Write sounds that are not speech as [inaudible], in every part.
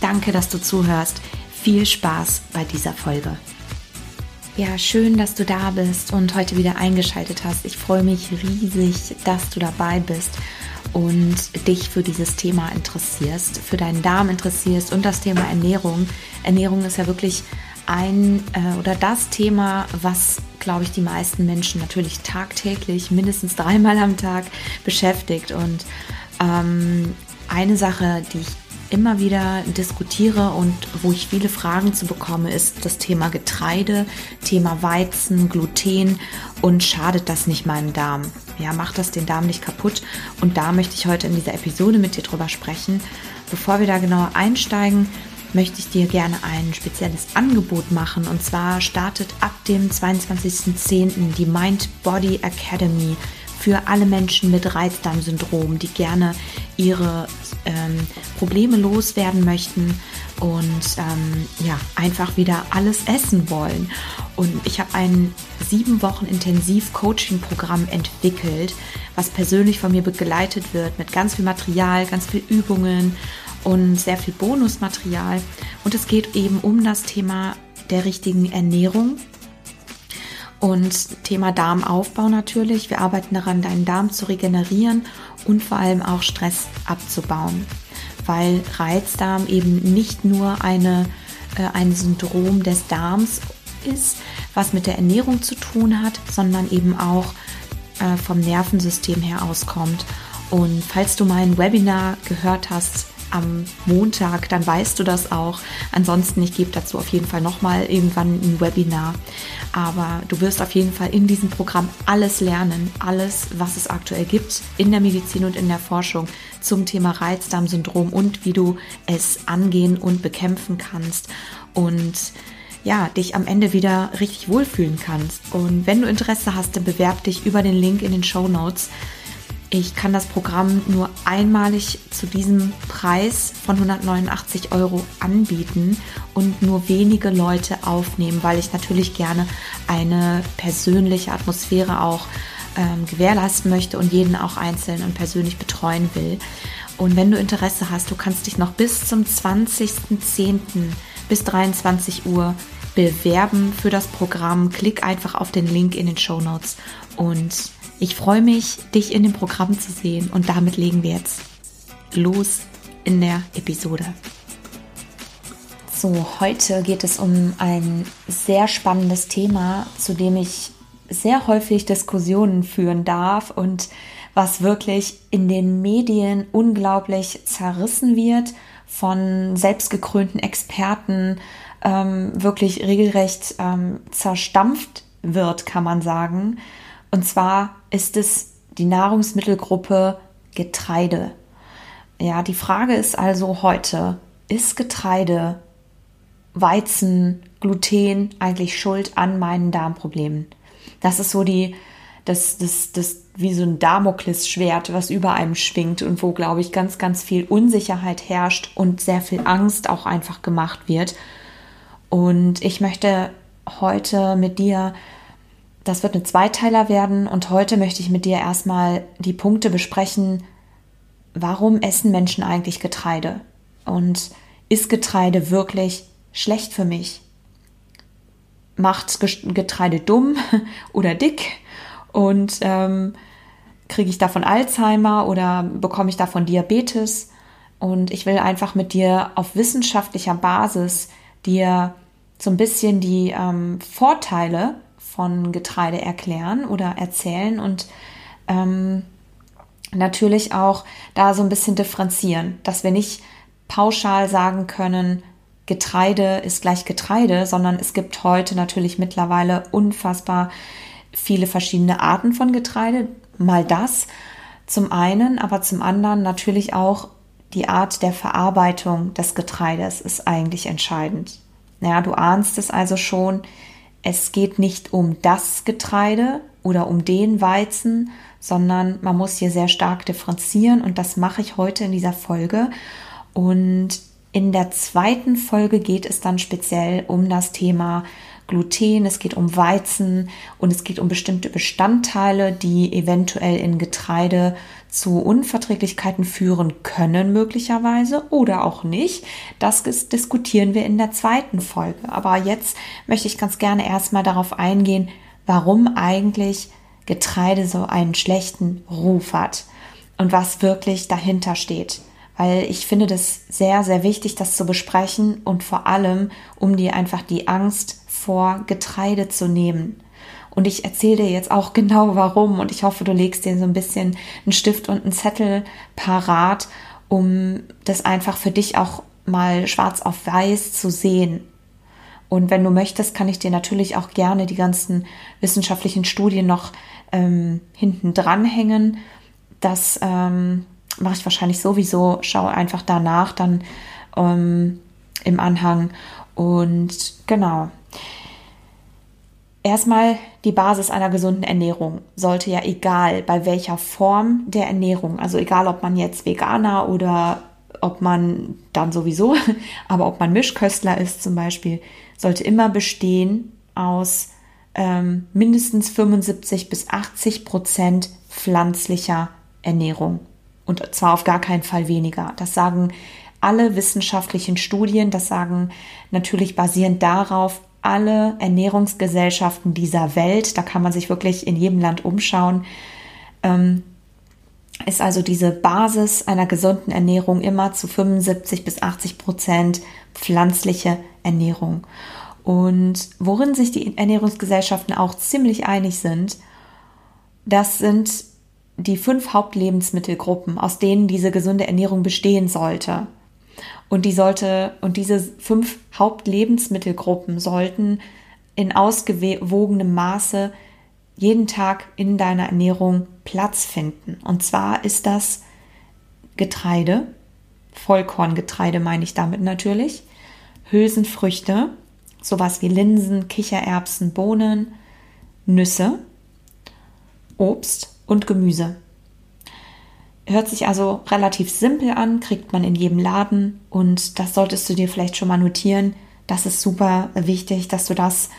Danke, dass du zuhörst. Viel Spaß bei dieser Folge. Ja, schön, dass du da bist und heute wieder eingeschaltet hast. Ich freue mich riesig, dass du dabei bist und dich für dieses Thema interessierst, für deinen Darm interessierst und das Thema Ernährung. Ernährung ist ja wirklich ein äh, oder das Thema, was, glaube ich, die meisten Menschen natürlich tagtäglich, mindestens dreimal am Tag beschäftigt. Und ähm, eine Sache, die ich immer wieder diskutiere und wo ich viele Fragen zu bekomme, ist das Thema Getreide, Thema Weizen, Gluten und schadet das nicht meinem Darm? Ja, macht das den Darm nicht kaputt? Und da möchte ich heute in dieser Episode mit dir drüber sprechen. Bevor wir da genauer einsteigen, möchte ich dir gerne ein spezielles Angebot machen. Und zwar startet ab dem 22.10. die Mind Body Academy für alle Menschen mit Reizdarmsyndrom, die gerne ihre ähm, Probleme loswerden möchten und ähm, ja, einfach wieder alles essen wollen. Und ich habe ein sieben Wochen Intensiv-Coaching-Programm entwickelt, was persönlich von mir begleitet wird mit ganz viel Material, ganz viel Übungen und sehr viel Bonusmaterial. Und es geht eben um das Thema der richtigen Ernährung, und Thema Darmaufbau natürlich. Wir arbeiten daran, deinen Darm zu regenerieren und vor allem auch Stress abzubauen. Weil Reizdarm eben nicht nur eine, äh, ein Syndrom des Darms ist, was mit der Ernährung zu tun hat, sondern eben auch äh, vom Nervensystem her auskommt. Und falls du mein Webinar gehört hast, am Montag, dann weißt du das auch. Ansonsten, ich gebe dazu auf jeden Fall nochmal irgendwann ein Webinar. Aber du wirst auf jeden Fall in diesem Programm alles lernen, alles, was es aktuell gibt in der Medizin und in der Forschung zum Thema Reizdarmsyndrom und wie du es angehen und bekämpfen kannst. Und ja, dich am Ende wieder richtig wohlfühlen kannst. Und wenn du Interesse hast, dann bewerb dich über den Link in den Show Notes. Ich kann das Programm nur einmalig zu diesem Preis von 189 Euro anbieten und nur wenige Leute aufnehmen, weil ich natürlich gerne eine persönliche Atmosphäre auch ähm, gewährleisten möchte und jeden auch einzeln und persönlich betreuen will. Und wenn du Interesse hast, du kannst dich noch bis zum 20.10. bis 23 Uhr bewerben für das Programm. Klick einfach auf den Link in den Show Notes und ich freue mich, dich in dem Programm zu sehen und damit legen wir jetzt los in der Episode. So, heute geht es um ein sehr spannendes Thema, zu dem ich sehr häufig Diskussionen führen darf und was wirklich in den Medien unglaublich zerrissen wird von selbstgekrönten Experten, ähm, wirklich regelrecht ähm, zerstampft wird, kann man sagen. Und zwar ist es die Nahrungsmittelgruppe Getreide. Ja, die Frage ist also heute, ist Getreide, Weizen, Gluten eigentlich schuld an meinen Darmproblemen? Das ist so die, das, das, das, wie so ein Damoklesschwert, was über einem schwingt und wo, glaube ich, ganz, ganz viel Unsicherheit herrscht und sehr viel Angst auch einfach gemacht wird. Und ich möchte heute mit dir das wird ein Zweiteiler werden und heute möchte ich mit dir erstmal die Punkte besprechen, warum essen Menschen eigentlich Getreide? Und ist Getreide wirklich schlecht für mich? Macht Getreide dumm [laughs] oder dick? Und ähm, kriege ich davon Alzheimer oder bekomme ich davon Diabetes? Und ich will einfach mit dir auf wissenschaftlicher Basis dir so ein bisschen die ähm, Vorteile von Getreide erklären oder erzählen und ähm, natürlich auch da so ein bisschen differenzieren, dass wir nicht pauschal sagen können, Getreide ist gleich Getreide, sondern es gibt heute natürlich mittlerweile unfassbar viele verschiedene Arten von Getreide. Mal das zum einen, aber zum anderen natürlich auch die Art der Verarbeitung des Getreides ist eigentlich entscheidend. Ja, du ahnst es also schon. Es geht nicht um das Getreide oder um den Weizen, sondern man muss hier sehr stark differenzieren und das mache ich heute in dieser Folge. Und in der zweiten Folge geht es dann speziell um das Thema Gluten, es geht um Weizen und es geht um bestimmte Bestandteile, die eventuell in Getreide zu Unverträglichkeiten führen können, möglicherweise oder auch nicht. Das diskutieren wir in der zweiten Folge. Aber jetzt möchte ich ganz gerne erstmal darauf eingehen, warum eigentlich Getreide so einen schlechten Ruf hat und was wirklich dahinter steht weil ich finde das sehr, sehr wichtig, das zu besprechen und vor allem, um dir einfach die Angst vor Getreide zu nehmen. Und ich erzähle dir jetzt auch [laughs] genau warum und ich hoffe, du legst dir so ein bisschen einen Stift und einen Zettel parat, um das einfach für dich auch mal schwarz auf weiß zu sehen. Und wenn du möchtest, kann ich dir natürlich auch gerne die ganzen wissenschaftlichen Studien noch ähm, hinten dranhängen. Das ähm, mache ich wahrscheinlich sowieso. Schaue einfach danach dann ähm, im Anhang. Und genau. Erstmal die Basis einer gesunden Ernährung sollte ja egal bei welcher Form der Ernährung, also egal ob man jetzt Veganer oder ob man dann sowieso, [laughs] aber ob man Mischköstler ist zum Beispiel, sollte immer bestehen aus ähm, mindestens 75 bis 80 Prozent pflanzlicher Ernährung. Und zwar auf gar keinen Fall weniger. Das sagen alle wissenschaftlichen Studien, das sagen natürlich basierend darauf alle Ernährungsgesellschaften dieser Welt, da kann man sich wirklich in jedem Land umschauen, ähm, ist also diese Basis einer gesunden Ernährung immer zu 75 bis 80 Prozent pflanzliche Ernährung. Und worin sich die Ernährungsgesellschaften auch ziemlich einig sind, das sind die fünf Hauptlebensmittelgruppen, aus denen diese gesunde Ernährung bestehen sollte. Und die sollte, und diese fünf Hauptlebensmittelgruppen sollten in ausgewogenem Maße jeden Tag in deiner Ernährung Platz finden. Und zwar ist das Getreide, Vollkorngetreide meine ich damit natürlich, Hülsenfrüchte, sowas wie Linsen, Kichererbsen, Bohnen, Nüsse, Obst und Gemüse. Hört sich also relativ simpel an, kriegt man in jedem Laden und das solltest du dir vielleicht schon mal notieren. Das ist super wichtig, dass du das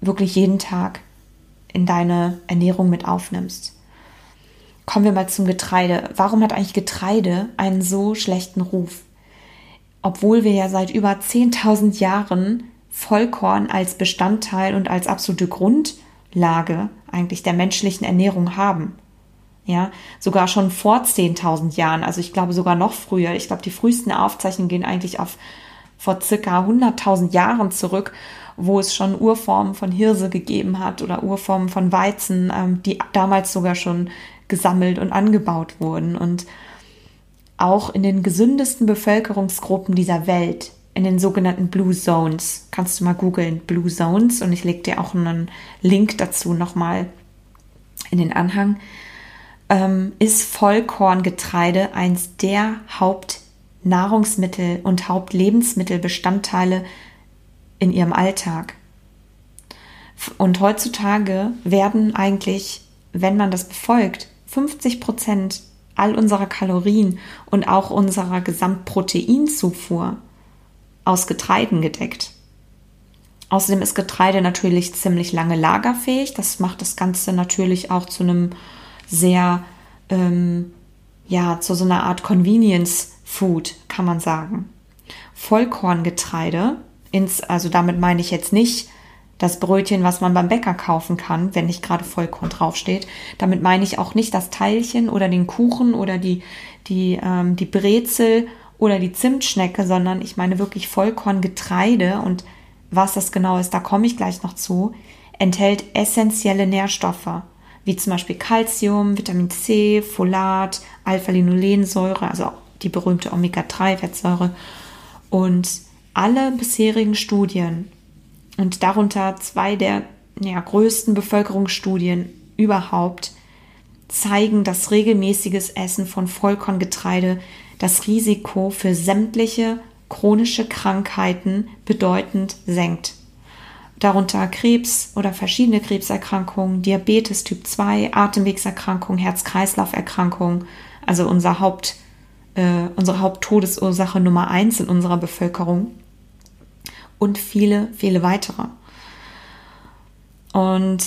wirklich jeden Tag in deine Ernährung mit aufnimmst. Kommen wir mal zum Getreide. Warum hat eigentlich Getreide einen so schlechten Ruf? Obwohl wir ja seit über 10.000 Jahren Vollkorn als Bestandteil und als absolute Grundlage eigentlich der menschlichen Ernährung haben. Ja, sogar schon vor 10.000 Jahren, also ich glaube sogar noch früher. Ich glaube, die frühesten Aufzeichnungen gehen eigentlich auf vor circa 100.000 Jahren zurück, wo es schon Urformen von Hirse gegeben hat oder Urformen von Weizen, ähm, die damals sogar schon gesammelt und angebaut wurden. Und auch in den gesündesten Bevölkerungsgruppen dieser Welt, in den sogenannten Blue Zones, kannst du mal googeln, Blue Zones, und ich lege dir auch einen Link dazu nochmal in den Anhang ähm, ist Vollkorngetreide eins der Hauptnahrungsmittel und Hauptlebensmittelbestandteile in ihrem Alltag. Und heutzutage werden eigentlich, wenn man das befolgt, 50 Prozent all unserer Kalorien und auch unserer Gesamtproteinzufuhr aus Getreiden gedeckt. Außerdem ist Getreide natürlich ziemlich lange lagerfähig. Das macht das Ganze natürlich auch zu einem sehr, ähm, ja, zu so einer Art Convenience Food, kann man sagen. Vollkorngetreide, ins, also damit meine ich jetzt nicht das Brötchen, was man beim Bäcker kaufen kann, wenn nicht gerade Vollkorn draufsteht. Damit meine ich auch nicht das Teilchen oder den Kuchen oder die, die, ähm, die Brezel oder die Zimtschnecke, sondern ich meine wirklich Vollkorngetreide und was das genau ist, da komme ich gleich noch zu, enthält essentielle Nährstoffe wie zum Beispiel Calcium, Vitamin C, Folat, Alpha-Linolensäure, also die berühmte Omega-3-Fettsäure. Und alle bisherigen Studien und darunter zwei der ja, größten Bevölkerungsstudien überhaupt zeigen, dass regelmäßiges Essen von Vollkorngetreide das Risiko für sämtliche chronische Krankheiten bedeutend senkt. Darunter Krebs oder verschiedene Krebserkrankungen, Diabetes Typ 2, Atemwegserkrankungen, Herz-Kreislauf-Erkrankungen, also unser Haupt, äh, unsere Haupttodesursache Nummer 1 in unserer Bevölkerung und viele, viele weitere. Und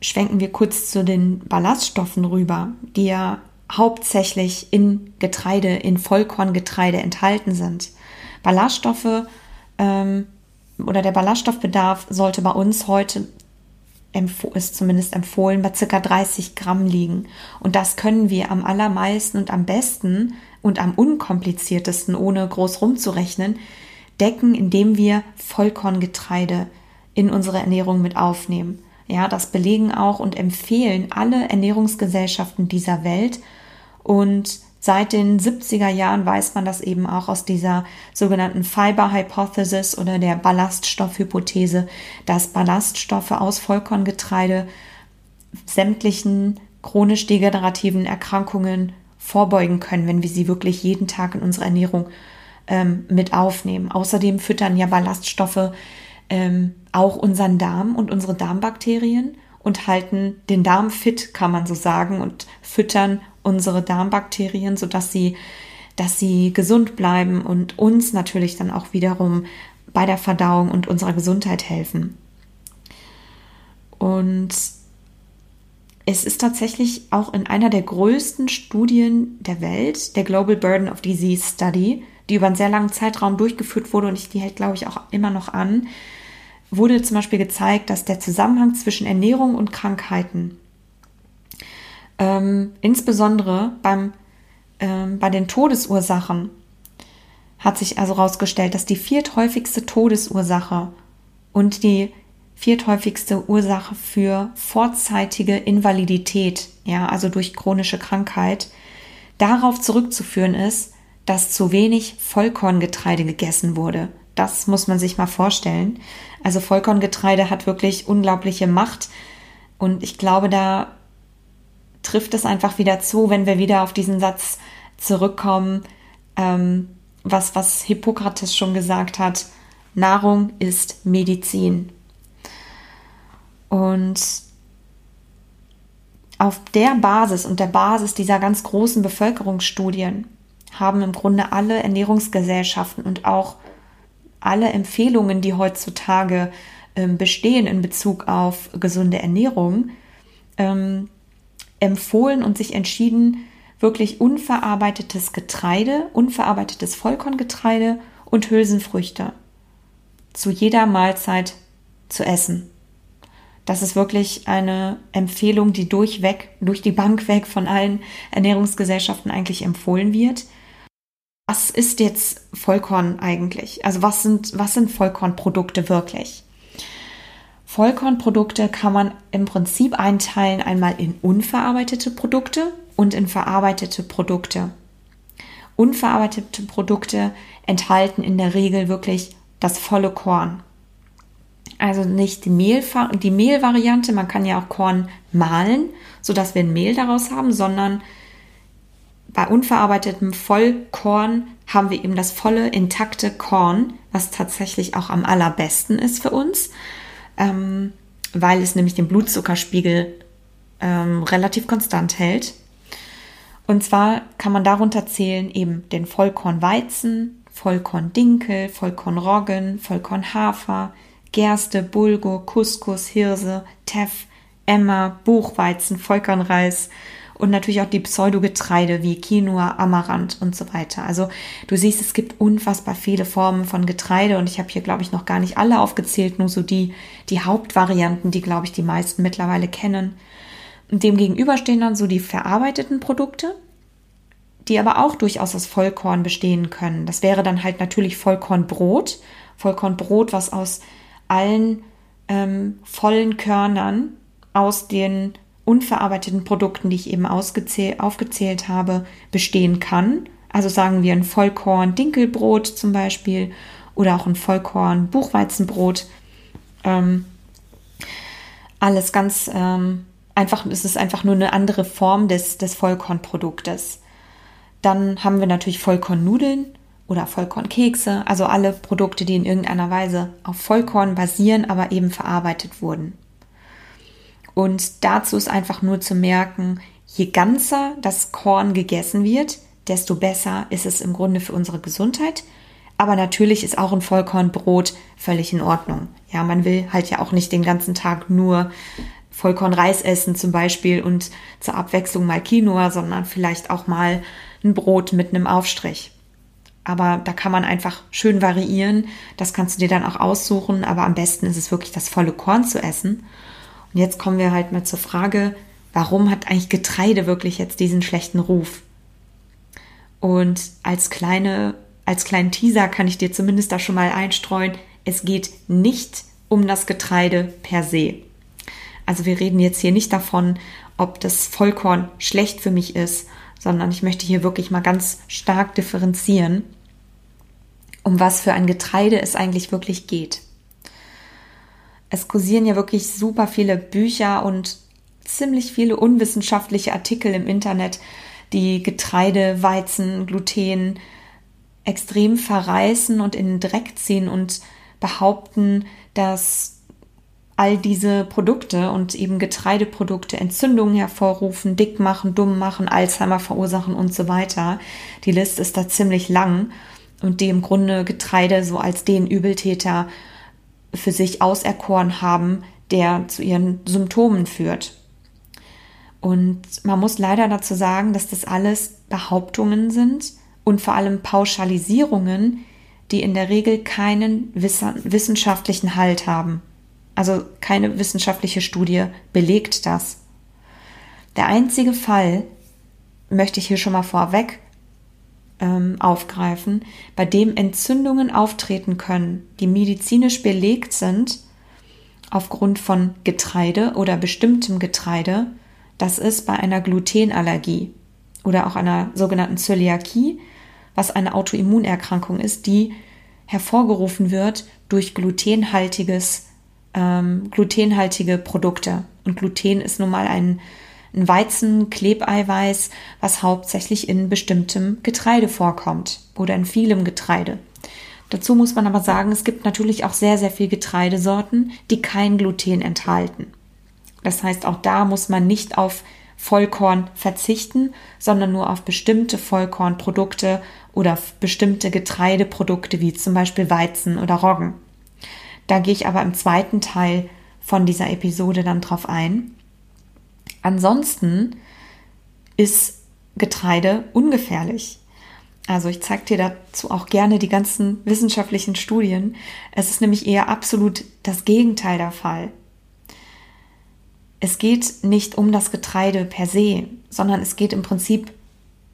schwenken wir kurz zu den Ballaststoffen rüber, die ja hauptsächlich in Getreide, in Vollkorngetreide enthalten sind. Ballaststoffe ähm, oder der Ballaststoffbedarf sollte bei uns heute ist zumindest empfohlen, bei circa 30 Gramm liegen. Und das können wir am allermeisten und am besten und am unkompliziertesten, ohne groß rumzurechnen, decken, indem wir Vollkorngetreide in unsere Ernährung mit aufnehmen. Ja, das belegen auch und empfehlen alle Ernährungsgesellschaften dieser Welt und seit den 70er Jahren weiß man das eben auch aus dieser sogenannten Fiber Hypothesis oder der Ballaststoffhypothese, dass Ballaststoffe aus Vollkorngetreide sämtlichen chronisch degenerativen Erkrankungen vorbeugen können, wenn wir sie wirklich jeden Tag in unsere Ernährung ähm, mit aufnehmen. Außerdem füttern ja Ballaststoffe ähm, auch unseren Darm und unsere Darmbakterien und halten den Darm fit, kann man so sagen, und füttern unsere Darmbakterien, sodass sie, dass sie gesund bleiben und uns natürlich dann auch wiederum bei der Verdauung und unserer Gesundheit helfen. Und es ist tatsächlich auch in einer der größten Studien der Welt, der Global Burden of Disease Study, die über einen sehr langen Zeitraum durchgeführt wurde und ich, die hält, glaube ich, auch immer noch an, wurde zum Beispiel gezeigt, dass der Zusammenhang zwischen Ernährung und Krankheiten ähm, insbesondere beim, ähm, bei den Todesursachen hat sich also herausgestellt, dass die vierthäufigste Todesursache und die vierthäufigste Ursache für vorzeitige Invalidität, ja, also durch chronische Krankheit, darauf zurückzuführen ist, dass zu wenig Vollkorngetreide gegessen wurde. Das muss man sich mal vorstellen. Also Vollkorngetreide hat wirklich unglaubliche Macht und ich glaube, da trifft es einfach wieder zu, wenn wir wieder auf diesen Satz zurückkommen, ähm, was, was Hippokrates schon gesagt hat, Nahrung ist Medizin. Und auf der Basis und der Basis dieser ganz großen Bevölkerungsstudien haben im Grunde alle Ernährungsgesellschaften und auch alle Empfehlungen, die heutzutage ähm, bestehen in Bezug auf gesunde Ernährung, ähm, empfohlen und sich entschieden, wirklich unverarbeitetes Getreide, unverarbeitetes Vollkorngetreide und Hülsenfrüchte zu jeder Mahlzeit zu essen. Das ist wirklich eine Empfehlung, die durchweg, durch die Bank weg von allen Ernährungsgesellschaften eigentlich empfohlen wird. Was ist jetzt Vollkorn eigentlich? Also was sind, was sind Vollkornprodukte wirklich? Vollkornprodukte kann man im Prinzip einteilen einmal in unverarbeitete Produkte und in verarbeitete Produkte. Unverarbeitete Produkte enthalten in der Regel wirklich das volle Korn. Also nicht die, Mehl, die Mehlvariante, man kann ja auch Korn mahlen, sodass wir ein Mehl daraus haben, sondern bei unverarbeitetem Vollkorn haben wir eben das volle, intakte Korn, was tatsächlich auch am allerbesten ist für uns ähm, weil es nämlich den Blutzuckerspiegel ähm, relativ konstant hält. Und zwar kann man darunter zählen eben den Vollkornweizen, Vollkorndinkel, Vollkornroggen, Vollkornhafer, Gerste, Bulgur, Couscous, Hirse, Teff, Emmer, Buchweizen, Vollkornreis, und natürlich auch die Pseudogetreide wie Quinoa, Amaranth und so weiter. Also du siehst, es gibt unfassbar viele Formen von Getreide und ich habe hier, glaube ich, noch gar nicht alle aufgezählt, nur so die, die Hauptvarianten, die, glaube ich, die meisten mittlerweile kennen. Und dem gegenüber stehen dann so die verarbeiteten Produkte, die aber auch durchaus aus Vollkorn bestehen können. Das wäre dann halt natürlich Vollkornbrot. Vollkornbrot, was aus allen ähm, vollen Körnern aus den unverarbeiteten Produkten, die ich eben aufgezählt habe, bestehen kann. Also sagen wir ein Vollkorn-Dinkelbrot zum Beispiel oder auch ein Vollkorn-Buchweizenbrot. Ähm, alles ganz ähm, einfach, es ist einfach nur eine andere Form des, des Vollkornproduktes. Dann haben wir natürlich Vollkornnudeln oder Vollkornkekse, also alle Produkte, die in irgendeiner Weise auf Vollkorn basieren, aber eben verarbeitet wurden. Und dazu ist einfach nur zu merken, je ganzer das Korn gegessen wird, desto besser ist es im Grunde für unsere Gesundheit. Aber natürlich ist auch ein Vollkornbrot völlig in Ordnung. Ja, man will halt ja auch nicht den ganzen Tag nur Vollkornreis essen zum Beispiel und zur Abwechslung mal Quinoa, sondern vielleicht auch mal ein Brot mit einem Aufstrich. Aber da kann man einfach schön variieren. Das kannst du dir dann auch aussuchen. Aber am besten ist es wirklich das volle Korn zu essen. Und jetzt kommen wir halt mal zur Frage, warum hat eigentlich Getreide wirklich jetzt diesen schlechten Ruf? Und als kleine, als kleinen Teaser kann ich dir zumindest da schon mal einstreuen, es geht nicht um das Getreide per se. Also wir reden jetzt hier nicht davon, ob das Vollkorn schlecht für mich ist, sondern ich möchte hier wirklich mal ganz stark differenzieren, um was für ein Getreide es eigentlich wirklich geht. Es kursieren ja wirklich super viele Bücher und ziemlich viele unwissenschaftliche Artikel im Internet, die Getreide, Weizen, Gluten extrem verreißen und in den Dreck ziehen und behaupten, dass all diese Produkte und eben Getreideprodukte Entzündungen hervorrufen, dick machen, dumm machen, Alzheimer verursachen und so weiter. Die Liste ist da ziemlich lang und die im Grunde Getreide so als den Übeltäter für sich auserkoren haben, der zu ihren Symptomen führt. Und man muss leider dazu sagen, dass das alles Behauptungen sind und vor allem Pauschalisierungen, die in der Regel keinen wissenschaftlichen Halt haben. Also keine wissenschaftliche Studie belegt das. Der einzige Fall, möchte ich hier schon mal vorweg ähm, aufgreifen, bei dem Entzündungen auftreten können, die medizinisch belegt sind, aufgrund von Getreide oder bestimmtem Getreide, das ist bei einer Glutenallergie oder auch einer sogenannten Zöliakie, was eine Autoimmunerkrankung ist, die hervorgerufen wird durch glutenhaltiges, ähm, glutenhaltige Produkte. Und Gluten ist nun mal ein, ein Weizen-Klebeiweiß, was hauptsächlich in bestimmtem Getreide vorkommt oder in vielem Getreide. Dazu muss man aber sagen, es gibt natürlich auch sehr, sehr viel Getreidesorten, die kein Gluten enthalten. Das heißt, auch da muss man nicht auf Vollkorn verzichten, sondern nur auf bestimmte Vollkornprodukte oder bestimmte Getreideprodukte wie zum Beispiel Weizen oder Roggen. Da gehe ich aber im zweiten Teil von dieser Episode dann drauf ein. Ansonsten ist Getreide ungefährlich. Also ich zeige dir dazu auch gerne die ganzen wissenschaftlichen Studien. Es ist nämlich eher absolut das Gegenteil der Fall es geht nicht um das Getreide per se, sondern es geht im Prinzip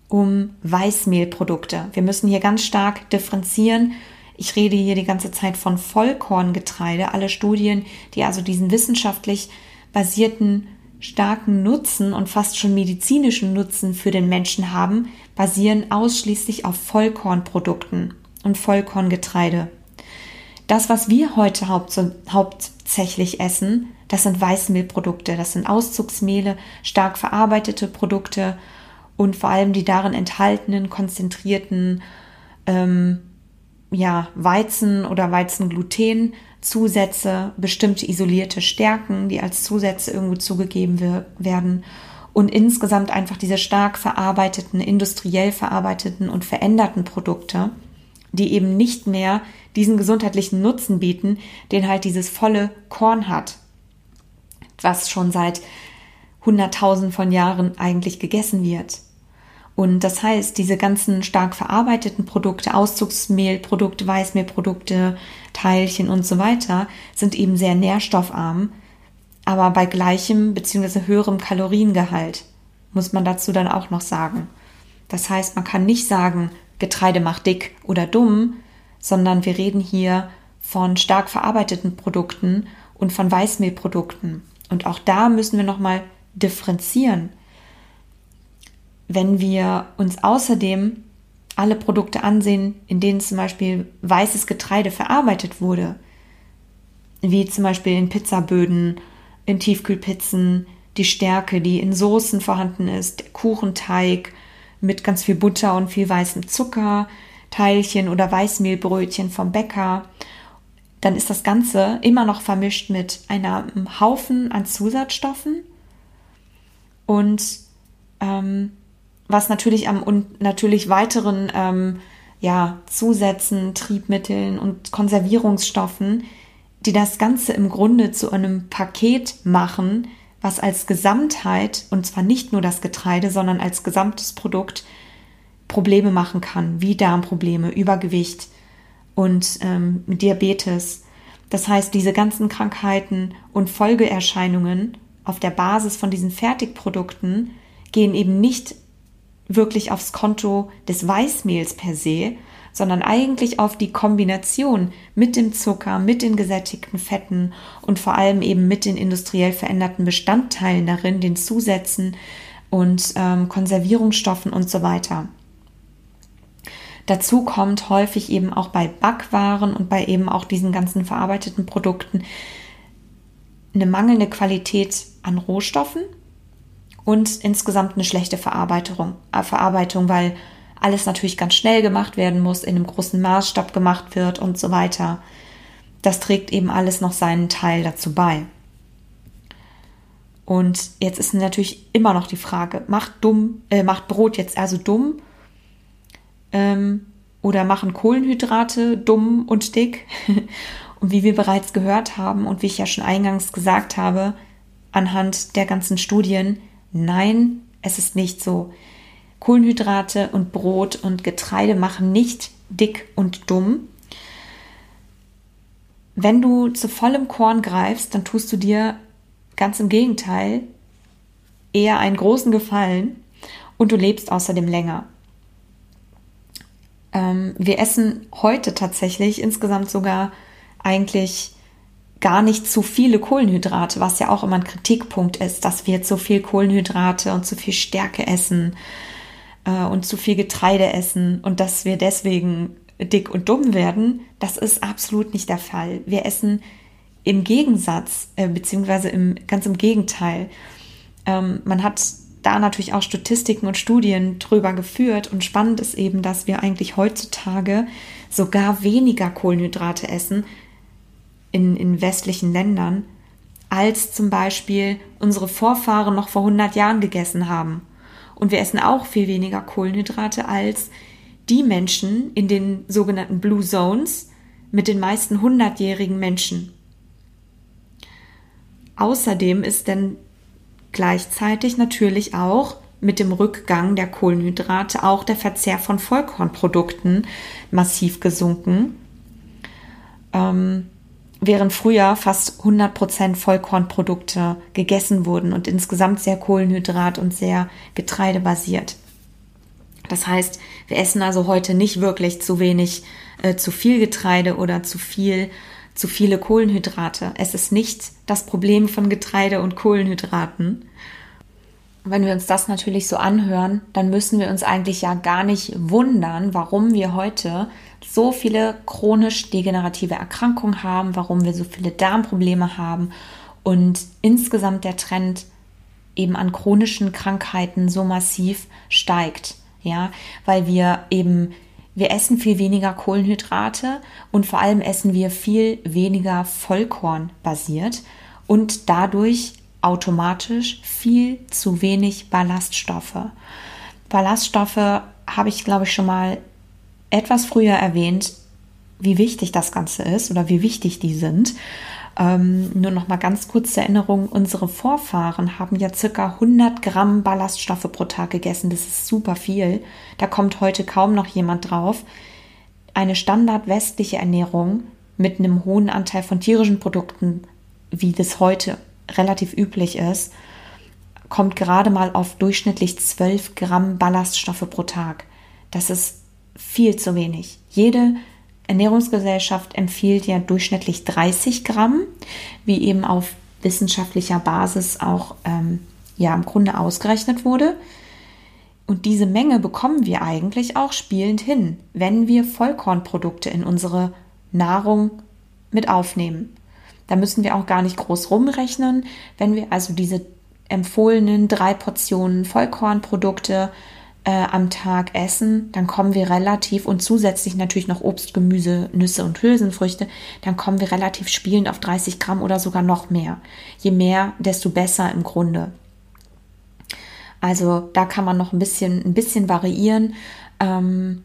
um Weißmehlprodukte. Wir müssen hier ganz stark differenzieren. Ich rede hier die ganze Zeit von Vollkorngetreide. Alle Studien, die also diesen wissenschaftlich basierten starken Nutzen und fast schon medizinischen Nutzen für den Menschen haben, basieren ausschließlich auf Vollkornprodukten und Vollkorngetreide. Das, was wir heute haupt hauptsächlich essen, das sind Weißmehlprodukte, das sind Auszugsmehle, stark verarbeitete Produkte und vor allem die darin enthaltenen konzentrierten ähm, ja, Weizen- oder Weizengluten-Zusätze, bestimmte isolierte Stärken, die als Zusätze irgendwo zugegeben werden und insgesamt einfach diese stark verarbeiteten, industriell verarbeiteten und veränderten Produkte, die eben nicht mehr diesen gesundheitlichen Nutzen bieten, den halt dieses volle Korn hat was schon seit hunderttausend von Jahren eigentlich gegessen wird. Und das heißt, diese ganzen stark verarbeiteten Produkte, Auszugsmehlprodukte, Weißmehlprodukte, Teilchen und so weiter, sind eben sehr nährstoffarm, aber bei gleichem bzw. höherem Kaloriengehalt, muss man dazu dann auch noch sagen. Das heißt, man kann nicht sagen, Getreide macht dick oder dumm, sondern wir reden hier von stark verarbeiteten Produkten und von Weißmehlprodukten. Und auch da müssen wir nochmal differenzieren. Wenn wir uns außerdem alle Produkte ansehen, in denen zum Beispiel weißes Getreide verarbeitet wurde, wie zum Beispiel in Pizzaböden, in Tiefkühlpizzen, die Stärke, die in Soßen vorhanden ist, Kuchenteig, mit ganz viel Butter und viel weißem Zucker, Teilchen oder Weißmehlbrötchen vom Bäcker. Dann ist das Ganze immer noch vermischt mit einem Haufen an Zusatzstoffen und ähm, was natürlich am und natürlich weiteren ähm, ja, Zusätzen, Triebmitteln und Konservierungsstoffen, die das Ganze im Grunde zu einem Paket machen, was als Gesamtheit, und zwar nicht nur das Getreide, sondern als gesamtes Produkt Probleme machen kann, wie Darmprobleme, Übergewicht und ähm, Diabetes. Das heißt, diese ganzen Krankheiten und Folgeerscheinungen auf der Basis von diesen Fertigprodukten gehen eben nicht wirklich aufs Konto des Weißmehls per se, sondern eigentlich auf die Kombination mit dem Zucker, mit den gesättigten Fetten und vor allem eben mit den industriell veränderten Bestandteilen darin, den Zusätzen und ähm, Konservierungsstoffen und so weiter. Dazu kommt häufig eben auch bei Backwaren und bei eben auch diesen ganzen verarbeiteten Produkten eine mangelnde Qualität an Rohstoffen und insgesamt eine schlechte Verarbeitung, äh, Verarbeitung, weil alles natürlich ganz schnell gemacht werden muss, in einem großen Maßstab gemacht wird und so weiter. Das trägt eben alles noch seinen Teil dazu bei. Und jetzt ist natürlich immer noch die Frage, macht dumm, äh, macht Brot jetzt also dumm? Ähm, oder machen Kohlenhydrate dumm und dick? [laughs] und wie wir bereits gehört haben und wie ich ja schon eingangs gesagt habe, anhand der ganzen Studien, Nein, es ist nicht so. Kohlenhydrate und Brot und Getreide machen nicht dick und dumm. Wenn du zu vollem Korn greifst, dann tust du dir ganz im Gegenteil eher einen großen Gefallen und du lebst außerdem länger. Ähm, wir essen heute tatsächlich insgesamt sogar eigentlich gar nicht zu viele Kohlenhydrate, was ja auch immer ein Kritikpunkt ist, dass wir zu viel Kohlenhydrate und zu viel Stärke essen äh, und zu viel Getreide essen und dass wir deswegen dick und dumm werden. Das ist absolut nicht der Fall. Wir essen im Gegensatz, äh, beziehungsweise im, ganz im Gegenteil. Ähm, man hat da natürlich auch Statistiken und Studien drüber geführt und spannend ist eben, dass wir eigentlich heutzutage sogar weniger Kohlenhydrate essen, in, in westlichen Ländern, als zum Beispiel unsere Vorfahren noch vor 100 Jahren gegessen haben. Und wir essen auch viel weniger Kohlenhydrate als die Menschen in den sogenannten Blue Zones mit den meisten 100-jährigen Menschen. Außerdem ist denn gleichzeitig natürlich auch mit dem Rückgang der Kohlenhydrate auch der Verzehr von Vollkornprodukten massiv gesunken. Ähm, während früher fast 100% Vollkornprodukte gegessen wurden und insgesamt sehr Kohlenhydrat und sehr getreidebasiert. Das heißt, wir essen also heute nicht wirklich zu wenig, äh, zu viel Getreide oder zu viel, zu viele Kohlenhydrate. Es ist nicht das Problem von Getreide und Kohlenhydraten. Wenn wir uns das natürlich so anhören, dann müssen wir uns eigentlich ja gar nicht wundern, warum wir heute so viele chronisch degenerative Erkrankungen haben, warum wir so viele Darmprobleme haben und insgesamt der Trend eben an chronischen Krankheiten so massiv steigt. Ja, weil wir eben wir essen viel weniger Kohlenhydrate und vor allem essen wir viel weniger Vollkorn basiert und dadurch automatisch viel zu wenig Ballaststoffe. Ballaststoffe habe ich, glaube ich, schon mal etwas früher erwähnt, wie wichtig das Ganze ist oder wie wichtig die sind. Ähm, nur noch mal ganz kurz zur Erinnerung: Unsere Vorfahren haben ja circa 100 Gramm Ballaststoffe pro Tag gegessen. Das ist super viel. Da kommt heute kaum noch jemand drauf. Eine standardwestliche Ernährung mit einem hohen Anteil von tierischen Produkten, wie das heute relativ üblich ist, kommt gerade mal auf durchschnittlich 12 Gramm Ballaststoffe pro Tag. Das ist viel zu wenig. Jede Ernährungsgesellschaft empfiehlt ja durchschnittlich 30 Gramm, wie eben auf wissenschaftlicher Basis auch ähm, ja im Grunde ausgerechnet wurde. Und diese Menge bekommen wir eigentlich auch spielend hin, wenn wir Vollkornprodukte in unsere Nahrung mit aufnehmen. Da müssen wir auch gar nicht groß rumrechnen. Wenn wir also diese empfohlenen drei Portionen Vollkornprodukte äh, am Tag essen, dann kommen wir relativ und zusätzlich natürlich noch Obst, Gemüse, Nüsse und Hülsenfrüchte, dann kommen wir relativ spielend auf 30 Gramm oder sogar noch mehr. Je mehr, desto besser im Grunde. Also da kann man noch ein bisschen, ein bisschen variieren. Ähm,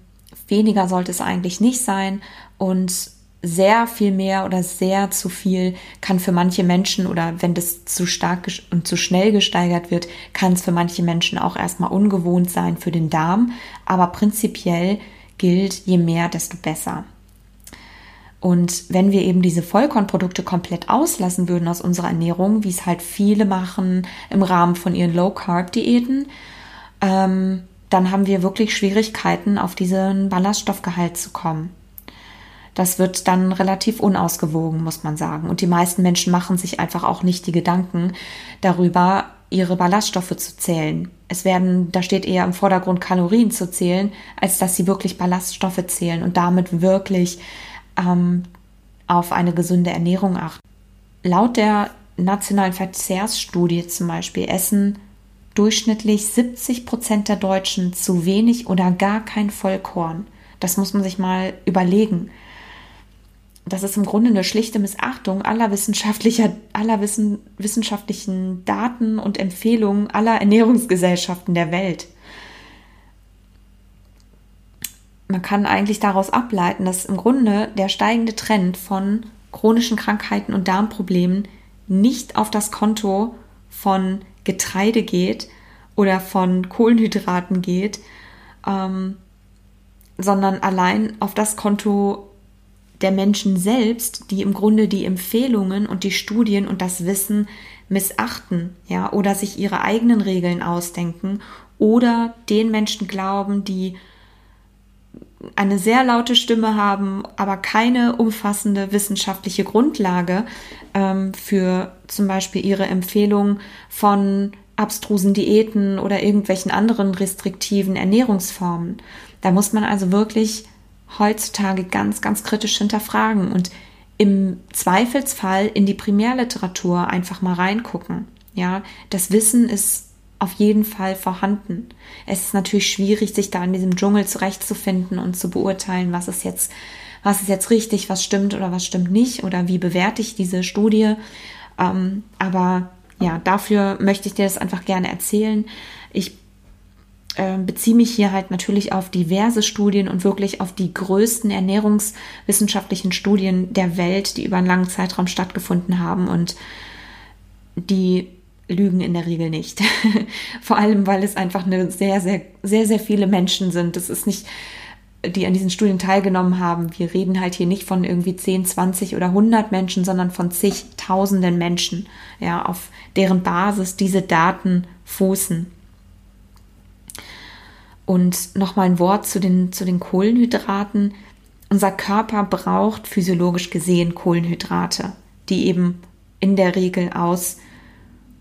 weniger sollte es eigentlich nicht sein und sehr viel mehr oder sehr zu viel kann für manche Menschen oder wenn das zu stark und zu schnell gesteigert wird, kann es für manche Menschen auch erstmal ungewohnt sein für den Darm. Aber prinzipiell gilt, je mehr, desto besser. Und wenn wir eben diese Vollkornprodukte komplett auslassen würden aus unserer Ernährung, wie es halt viele machen im Rahmen von ihren Low-Carb-Diäten, ähm, dann haben wir wirklich Schwierigkeiten, auf diesen Ballaststoffgehalt zu kommen. Das wird dann relativ unausgewogen, muss man sagen. Und die meisten Menschen machen sich einfach auch nicht die Gedanken darüber, ihre Ballaststoffe zu zählen. Es werden, da steht eher im Vordergrund Kalorien zu zählen, als dass sie wirklich Ballaststoffe zählen und damit wirklich ähm, auf eine gesunde Ernährung achten. Laut der nationalen Verzehrsstudie zum Beispiel essen durchschnittlich 70 Prozent der Deutschen zu wenig oder gar kein Vollkorn. Das muss man sich mal überlegen das ist im Grunde eine schlichte Missachtung aller wissenschaftlicher, aller Wissen, wissenschaftlichen Daten und Empfehlungen aller Ernährungsgesellschaften der Welt. Man kann eigentlich daraus ableiten, dass im Grunde der steigende Trend von chronischen Krankheiten und Darmproblemen nicht auf das Konto von Getreide geht oder von Kohlenhydraten geht, ähm, sondern allein auf das Konto der Menschen selbst, die im Grunde die Empfehlungen und die Studien und das Wissen missachten, ja, oder sich ihre eigenen Regeln ausdenken oder den Menschen glauben, die eine sehr laute Stimme haben, aber keine umfassende wissenschaftliche Grundlage ähm, für zum Beispiel ihre Empfehlung von abstrusen Diäten oder irgendwelchen anderen restriktiven Ernährungsformen. Da muss man also wirklich heutzutage ganz, ganz kritisch hinterfragen und im Zweifelsfall in die Primärliteratur einfach mal reingucken. Ja, das Wissen ist auf jeden Fall vorhanden. Es ist natürlich schwierig, sich da in diesem Dschungel zurechtzufinden und zu beurteilen, was ist jetzt, was ist jetzt richtig, was stimmt oder was stimmt nicht oder wie bewerte ich diese Studie. Ähm, aber ja, dafür möchte ich dir das einfach gerne erzählen. Ich beziehe mich hier halt natürlich auf diverse Studien und wirklich auf die größten ernährungswissenschaftlichen Studien der Welt, die über einen langen Zeitraum stattgefunden haben und die lügen in der Regel nicht. [laughs] Vor allem, weil es einfach eine sehr, sehr, sehr, sehr viele Menschen sind. Das ist nicht, die an diesen Studien teilgenommen haben. Wir reden halt hier nicht von irgendwie 10, 20 oder 100 Menschen, sondern von zigtausenden Menschen, ja, auf deren Basis diese Daten fußen. Und nochmal ein Wort zu den, zu den Kohlenhydraten. Unser Körper braucht physiologisch gesehen Kohlenhydrate, die eben in der Regel aus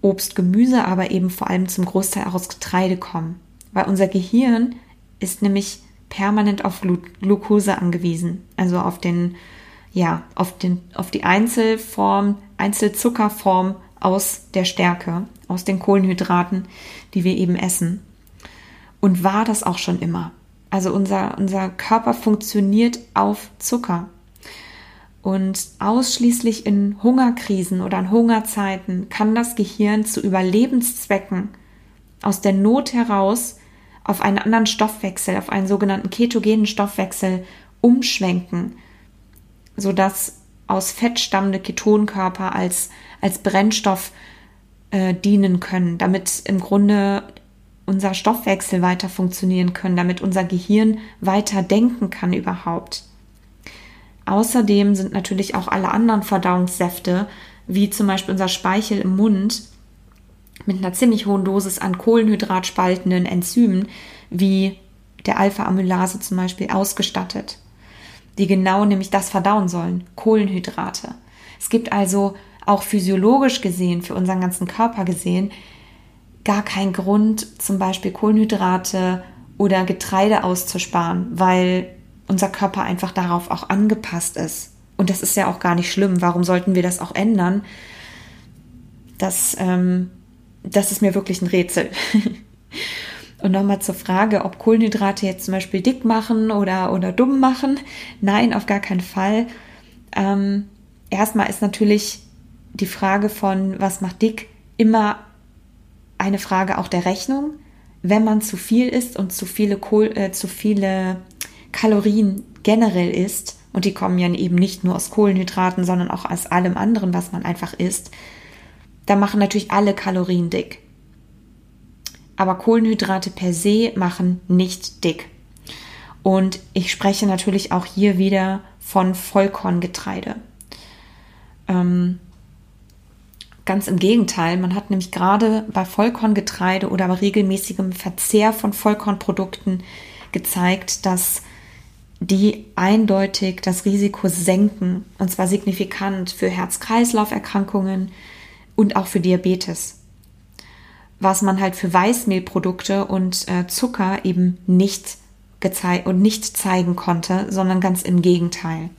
Obst, Gemüse, aber eben vor allem zum Großteil auch aus Getreide kommen. Weil unser Gehirn ist nämlich permanent auf Glucose angewiesen, also auf den, ja, auf den, auf die Einzelform, Einzelzuckerform aus der Stärke, aus den Kohlenhydraten, die wir eben essen und war das auch schon immer. Also unser, unser Körper funktioniert auf Zucker. Und ausschließlich in Hungerkrisen oder in Hungerzeiten kann das Gehirn zu Überlebenszwecken aus der Not heraus auf einen anderen Stoffwechsel, auf einen sogenannten ketogenen Stoffwechsel umschwenken, sodass aus Fett stammende Ketonkörper als, als Brennstoff äh, dienen können, damit im Grunde unser Stoffwechsel weiter funktionieren können, damit unser Gehirn weiter denken kann überhaupt. Außerdem sind natürlich auch alle anderen Verdauungssäfte, wie zum Beispiel unser Speichel im Mund, mit einer ziemlich hohen Dosis an kohlenhydratspaltenden Enzymen, wie der Alpha-Amylase zum Beispiel, ausgestattet, die genau nämlich das verdauen sollen, Kohlenhydrate. Es gibt also auch physiologisch gesehen, für unseren ganzen Körper gesehen, gar kein Grund, zum Beispiel Kohlenhydrate oder Getreide auszusparen, weil unser Körper einfach darauf auch angepasst ist. Und das ist ja auch gar nicht schlimm. Warum sollten wir das auch ändern? Das, ähm, das ist mir wirklich ein Rätsel. [laughs] Und nochmal zur Frage, ob Kohlenhydrate jetzt zum Beispiel dick machen oder, oder dumm machen. Nein, auf gar keinen Fall. Ähm, erstmal ist natürlich die Frage von, was macht dick, immer eine Frage auch der Rechnung. Wenn man zu viel isst und zu viele, Kohl, äh, zu viele Kalorien generell isst, und die kommen ja eben nicht nur aus Kohlenhydraten, sondern auch aus allem anderen, was man einfach isst, da machen natürlich alle Kalorien dick. Aber Kohlenhydrate per se machen nicht dick. Und ich spreche natürlich auch hier wieder von Vollkorngetreide. Ähm, ganz im Gegenteil, man hat nämlich gerade bei Vollkorngetreide oder bei regelmäßigem Verzehr von Vollkornprodukten gezeigt, dass die eindeutig das Risiko senken, und zwar signifikant für Herz-Kreislauf-Erkrankungen und auch für Diabetes. Was man halt für Weißmehlprodukte und äh, Zucker eben nicht gezeigt und nicht zeigen konnte, sondern ganz im Gegenteil.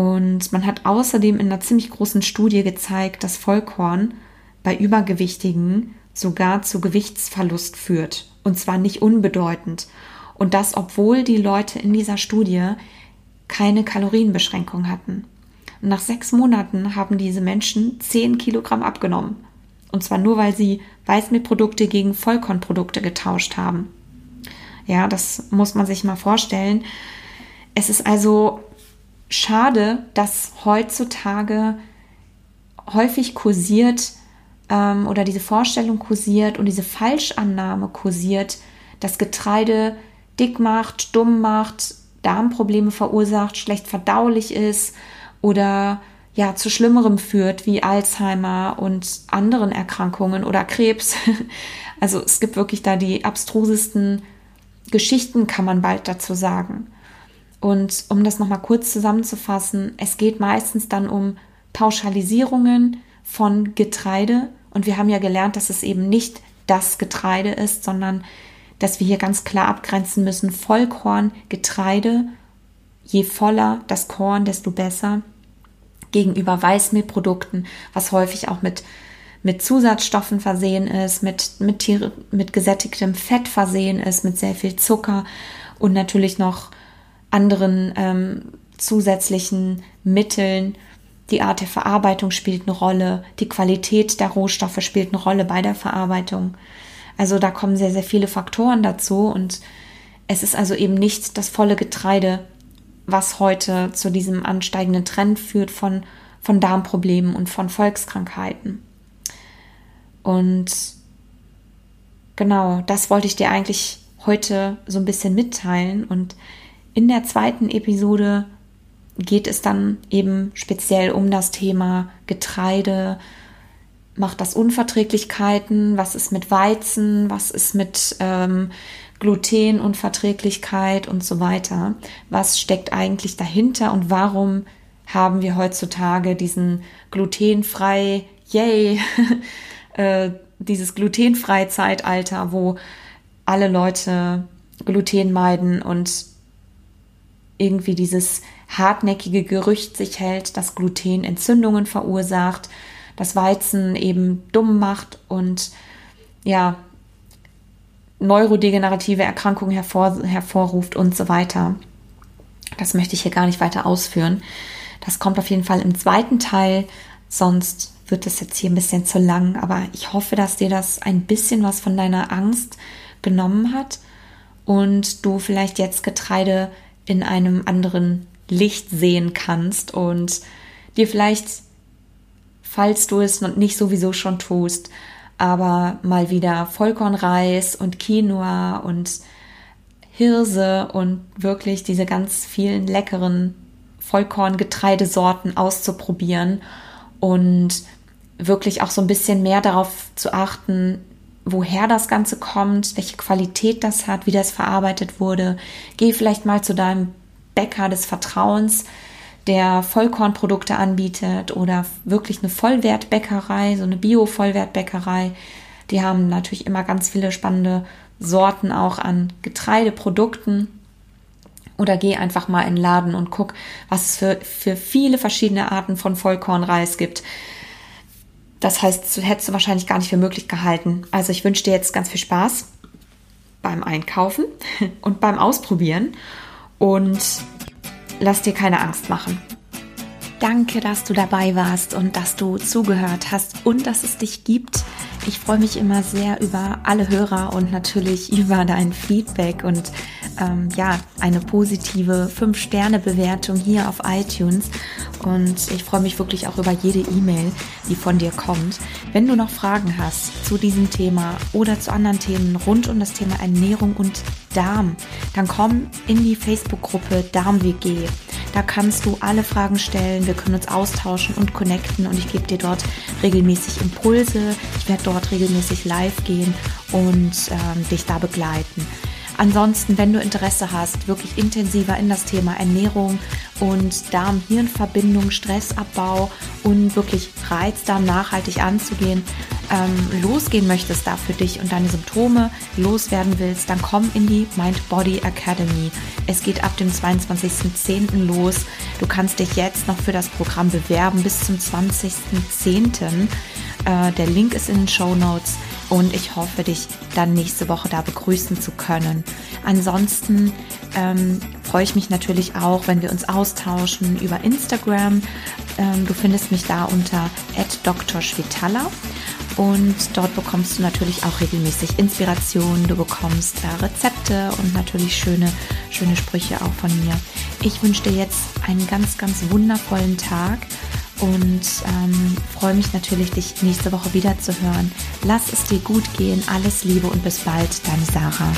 Und man hat außerdem in einer ziemlich großen Studie gezeigt, dass Vollkorn bei Übergewichtigen sogar zu Gewichtsverlust führt. Und zwar nicht unbedeutend. Und das, obwohl die Leute in dieser Studie keine Kalorienbeschränkung hatten. Nach sechs Monaten haben diese Menschen zehn Kilogramm abgenommen. Und zwar nur, weil sie Weißmehlprodukte gegen Vollkornprodukte getauscht haben. Ja, das muss man sich mal vorstellen. Es ist also schade, dass heutzutage häufig kursiert ähm, oder diese Vorstellung kursiert und diese Falschannahme kursiert, dass Getreide dick macht, dumm macht, Darmprobleme verursacht, schlecht verdaulich ist oder ja zu Schlimmerem führt wie Alzheimer und anderen Erkrankungen oder Krebs. [laughs] Also es gibt wirklich da die abstrusesten Geschichten, kann man bald dazu sagen. Und um das nochmal kurz zusammenzufassen, es geht meistens dann um Pauschalisierungen von Getreide. Und wir haben ja gelernt, dass es eben nicht das Getreide ist, sondern dass wir hier ganz klar abgrenzen müssen. Vollkorn, Getreide, je voller das Korn, desto besser. Gegenüber Weißmehlprodukten, was häufig auch mit, mit Zusatzstoffen versehen ist, mit, mit, Tiere, mit gesättigtem Fett versehen ist, mit sehr viel Zucker und natürlich noch anderen ähm, zusätzlichen Mitteln. Die Art der Verarbeitung spielt eine Rolle, die Qualität der Rohstoffe spielt eine Rolle bei der Verarbeitung. Also da kommen sehr, sehr viele Faktoren dazu und es ist also eben nicht das volle Getreide, was heute zu diesem ansteigenden Trend führt von, von Darmproblemen und von Volkskrankheiten. Und genau, das wollte ich dir eigentlich heute so ein bisschen mitteilen. Und in der zweiten Episode geht es dann eben speziell um das Thema Getreide, macht das Unverträglichkeiten? Was ist mit Weizen? Was ist mit ähm, Glutenunverträglichkeit und so weiter? Was steckt eigentlich dahinter und warum haben wir heutzutage diesen glutenfrei, yay, [laughs] äh, dieses glutenfreie Zeitalter, wo alle Leute Gluten meiden und irgendwie dieses hartnäckige Gerücht sich hält, dass Gluten Entzündungen verursacht, das Weizen eben dumm macht und ja, neurodegenerative Erkrankungen hervor, hervorruft und so weiter. Das möchte ich hier gar nicht weiter ausführen. Das kommt auf jeden Fall im zweiten Teil, sonst wird es jetzt hier ein bisschen zu lang, aber ich hoffe, dass dir das ein bisschen was von deiner Angst genommen hat und du vielleicht jetzt Getreide in einem anderen Licht sehen kannst und dir vielleicht falls du es noch nicht sowieso schon tust, aber mal wieder Vollkornreis und Quinoa und Hirse und wirklich diese ganz vielen leckeren Vollkorngetreidesorten auszuprobieren und wirklich auch so ein bisschen mehr darauf zu achten, woher das Ganze kommt, welche Qualität das hat, wie das verarbeitet wurde. Geh vielleicht mal zu deinem Bäcker des Vertrauens, der Vollkornprodukte anbietet oder wirklich eine Vollwertbäckerei, so eine Bio-Vollwertbäckerei. Die haben natürlich immer ganz viele spannende Sorten auch an Getreideprodukten. Oder geh einfach mal in den Laden und guck, was es für, für viele verschiedene Arten von Vollkornreis gibt. Das heißt, du hättest du wahrscheinlich gar nicht für möglich gehalten. Also ich wünsche dir jetzt ganz viel Spaß beim Einkaufen [laughs] und beim Ausprobieren und lass dir keine Angst machen. Danke, dass du dabei warst und dass du zugehört hast und dass es dich gibt. Ich freue mich immer sehr über alle Hörer und natürlich über dein Feedback und ähm, ja, eine positive 5-Sterne-Bewertung hier auf iTunes. Und ich freue mich wirklich auch über jede E-Mail, die von dir kommt. Wenn du noch Fragen hast zu diesem Thema oder zu anderen Themen rund um das Thema Ernährung und Darm, dann komm in die Facebook-Gruppe Darm-WG. Da kannst du alle Fragen stellen, wir können uns austauschen und connecten und ich gebe dir dort regelmäßig Impulse. Ich werde dort regelmäßig live gehen und ähm, dich da begleiten. Ansonsten, wenn du Interesse hast, wirklich intensiver in das Thema Ernährung und Darm-Hirn-Verbindung, Stressabbau und wirklich Reizdarm nachhaltig anzugehen, ähm, losgehen möchtest da für dich und deine Symptome loswerden willst, dann komm in die Mind Body Academy. Es geht ab dem 22.10. los. Du kannst dich jetzt noch für das Programm bewerben bis zum 20.10. Äh, der Link ist in den Show Notes und ich hoffe, dich dann nächste Woche da begrüßen zu können. Ansonsten ähm, freue ich mich natürlich auch, wenn wir uns austauschen über Instagram. Ähm, du findest mich da unter @drschwitala und dort bekommst du natürlich auch regelmäßig Inspiration, du bekommst äh, Rezepte und natürlich schöne, schöne Sprüche auch von mir. Ich wünsche dir jetzt einen ganz, ganz wundervollen Tag und ähm, freue mich natürlich, dich nächste Woche wieder zu hören. Lass es dir gut gehen, alles Liebe und bis bald, deine Sarah.